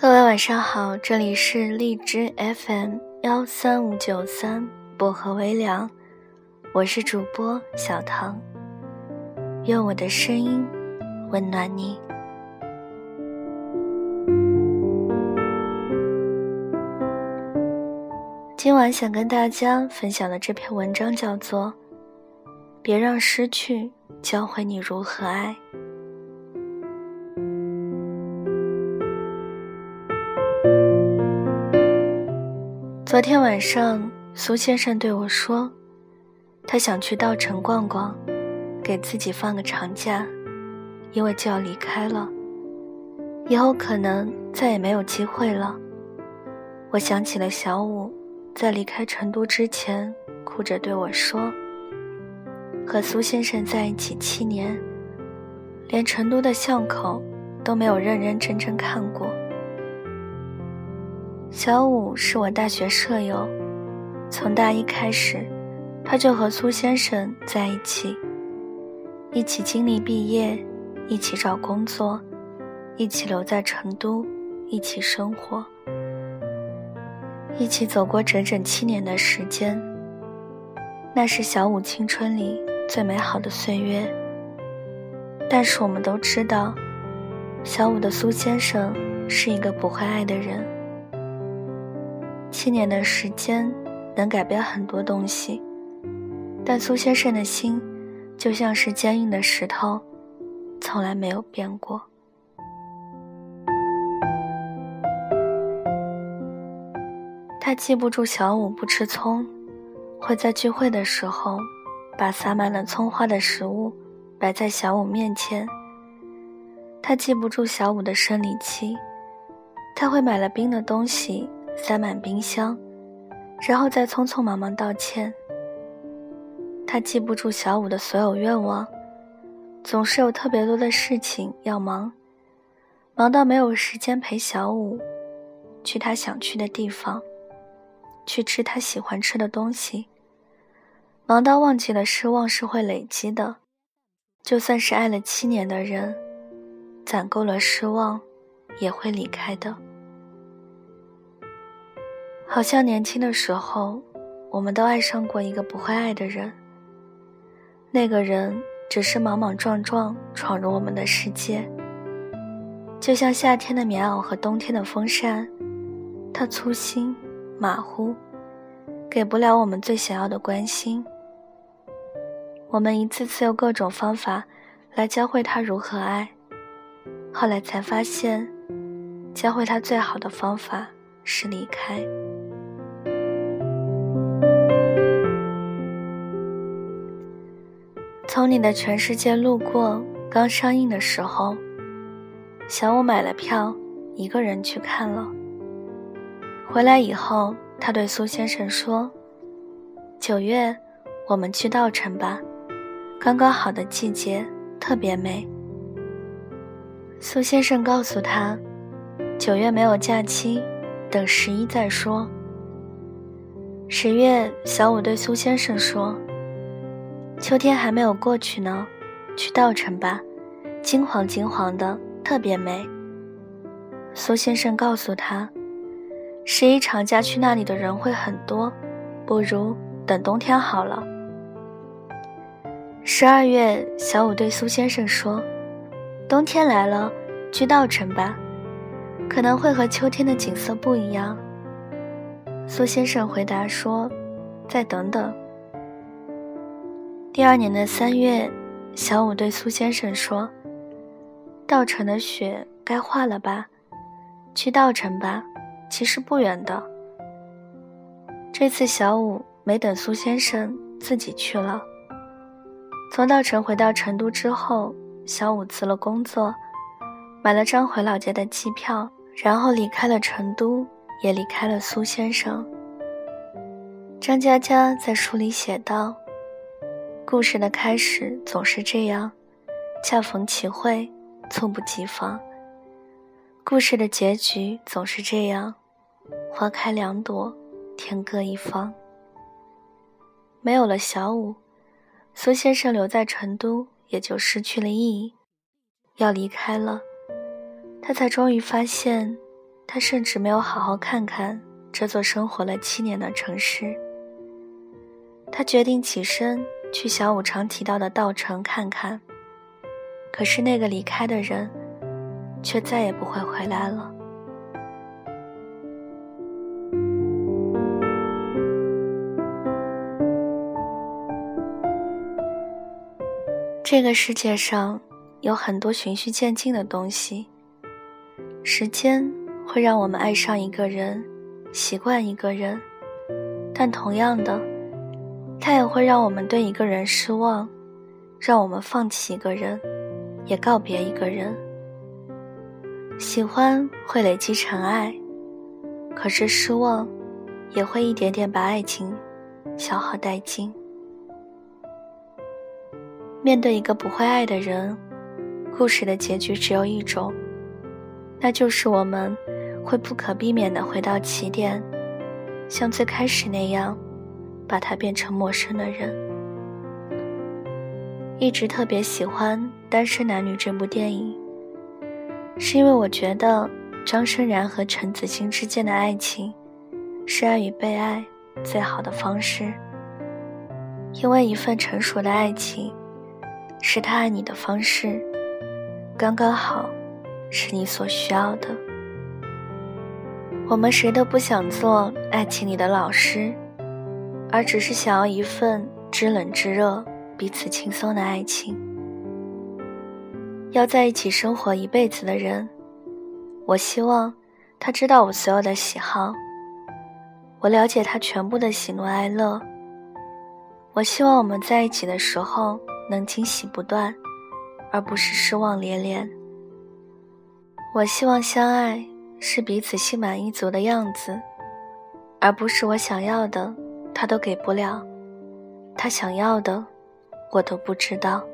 各位晚上好，这里是荔枝 FM 幺三五九三薄荷微凉，我是主播小唐，用我的声音温暖你。今晚想跟大家分享的这篇文章叫做《别让失去教会你如何爱》。昨天晚上，苏先生对我说，他想去稻城逛逛，给自己放个长假，因为就要离开了，以后可能再也没有机会了。我想起了小五，在离开成都之前，哭着对我说：“和苏先生在一起七年，连成都的巷口都没有认认真真看过。”小五是我大学舍友，从大一开始，他就和苏先生在一起，一起经历毕业，一起找工作，一起留在成都，一起生活，一起走过整整七年的时间。那是小五青春里最美好的岁月。但是我们都知道，小五的苏先生是一个不会爱的人。七年的时间能改变很多东西，但苏先生的心就像是坚硬的石头，从来没有变过。他记不住小五不吃葱，会在聚会的时候把撒满了葱花的食物摆在小五面前。他记不住小五的生理期，他会买了冰的东西。塞满冰箱，然后再匆匆忙忙道歉。他记不住小五的所有愿望，总是有特别多的事情要忙，忙到没有时间陪小五去他想去的地方，去吃他喜欢吃的东西，忙到忘记了失望是会累积的，就算是爱了七年的人，攒够了失望，也会离开的。好像年轻的时候，我们都爱上过一个不会爱的人。那个人只是莽莽撞撞闯入我们的世界，就像夏天的棉袄和冬天的风扇，他粗心、马虎，给不了我们最想要的关心。我们一次次用各种方法来教会他如何爱，后来才发现，教会他最好的方法是离开。从你的全世界路过刚上映的时候，小五买了票，一个人去看了。回来以后，他对苏先生说：“九月，我们去稻城吧，刚刚好的季节，特别美。”苏先生告诉他：“九月没有假期，等十一再说。”十月，小五对苏先生说。秋天还没有过去呢，去稻城吧，金黄金黄的，特别美。苏先生告诉他，十一长假去那里的人会很多，不如等冬天好了。十二月，小五对苏先生说：“冬天来了，去稻城吧，可能会和秋天的景色不一样。”苏先生回答说：“再等等。”第二年的三月，小五对苏先生说：“稻城的雪该化了吧？去稻城吧，其实不远的。”这次小五没等苏先生，自己去了。从稻城回到成都之后，小五辞了工作，买了张回老家的机票，然后离开了成都，也离开了苏先生。张嘉佳在书里写道。故事的开始总是这样，恰逢其会，猝不及防。故事的结局总是这样，花开两朵，天各一方。没有了小五，苏先生留在成都也就失去了意义，要离开了，他才终于发现，他甚至没有好好看看这座生活了七年的城市。他决定起身去小五常提到的稻城看看，可是那个离开的人，却再也不会回来了。这个世界上有很多循序渐进的东西，时间会让我们爱上一个人，习惯一个人，但同样的，它也会让我们对一个人失望，让我们放弃一个人，也告别一个人。喜欢会累积成爱，可是失望也会一点点把爱情消耗殆尽。面对一个不会爱的人，故事的结局只有一种，那就是我们会不可避免地回到起点，像最开始那样，把他变成陌生的人。一直特别喜欢《单身男女》这部电影，是因为我觉得张生然和陈子欣之间的爱情，是爱与被爱最好的方式，因为一份成熟的爱情。是他爱你的方式，刚刚好，是你所需要的。我们谁都不想做爱情里的老师，而只是想要一份知冷知热、彼此轻松的爱情。要在一起生活一辈子的人，我希望他知道我所有的喜好，我了解他全部的喜怒哀乐。我希望我们在一起的时候。能惊喜不断，而不是失望连连。我希望相爱是彼此心满意足的样子，而不是我想要的他都给不了，他想要的我都不知道。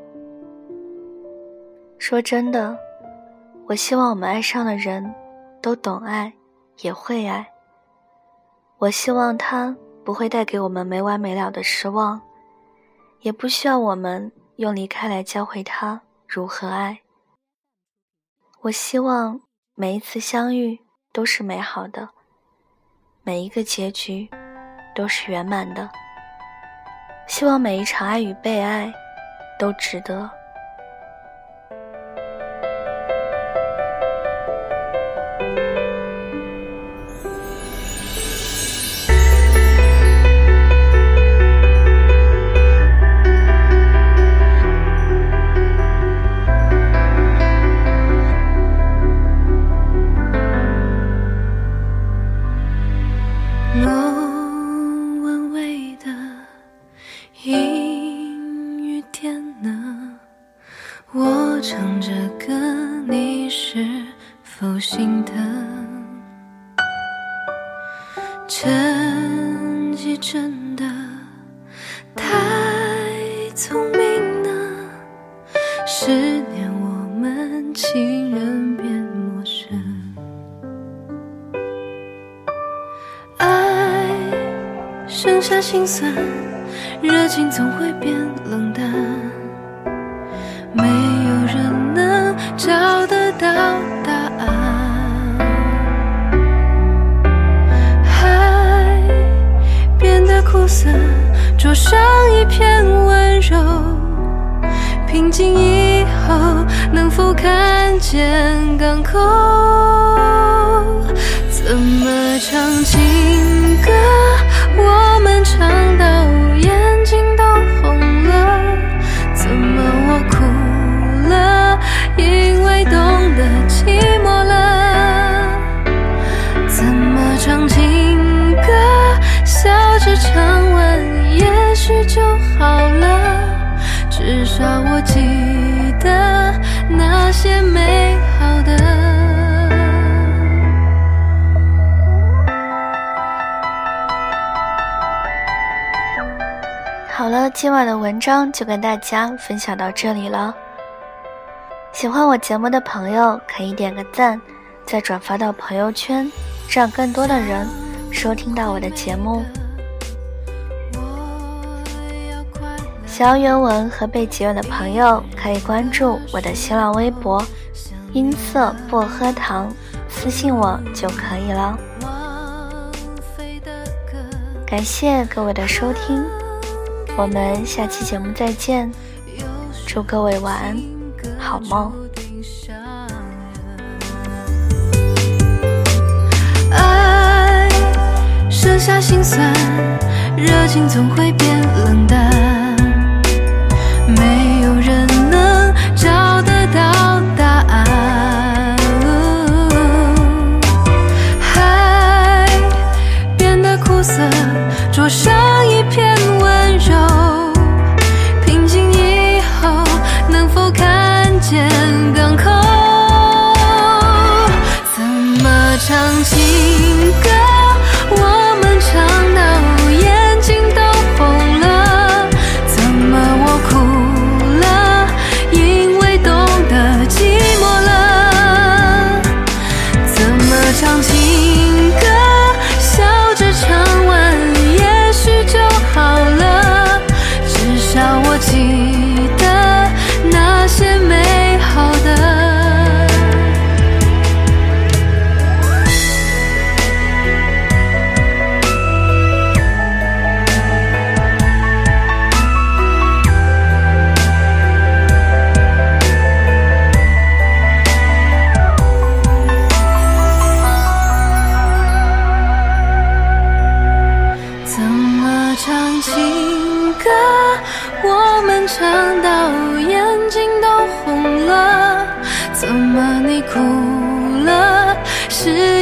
说真的，我希望我们爱上的人都懂爱，也会爱。我希望他不会带给我们没完没了的失望，也不需要我们。用离开来教会他如何爱。我希望每一次相遇都是美好的，每一个结局都是圆满的。希望每一场爱与被爱都值得。唱着歌，你是否心疼？陈绮真的太聪明了，十年我们情人变陌生，爱剩下心酸，热情总会变冷淡。没。到答案。海变得苦涩，灼伤一片温柔，平静以后能否看见港口？怎么唱情至少我记得那些美好的。好了，今晚的文章就跟大家分享到这里了。喜欢我节目的朋友可以点个赞，再转发到朋友圈，让更多的人收听到我的节目。想要原文和背景的朋友可以关注我的新浪微博“音色薄荷糖”。私信我就可以了。感谢各位的收听，我们下期节目再见，祝各位晚安，好梦。爱剩下心酸，热情总会变冷淡，是。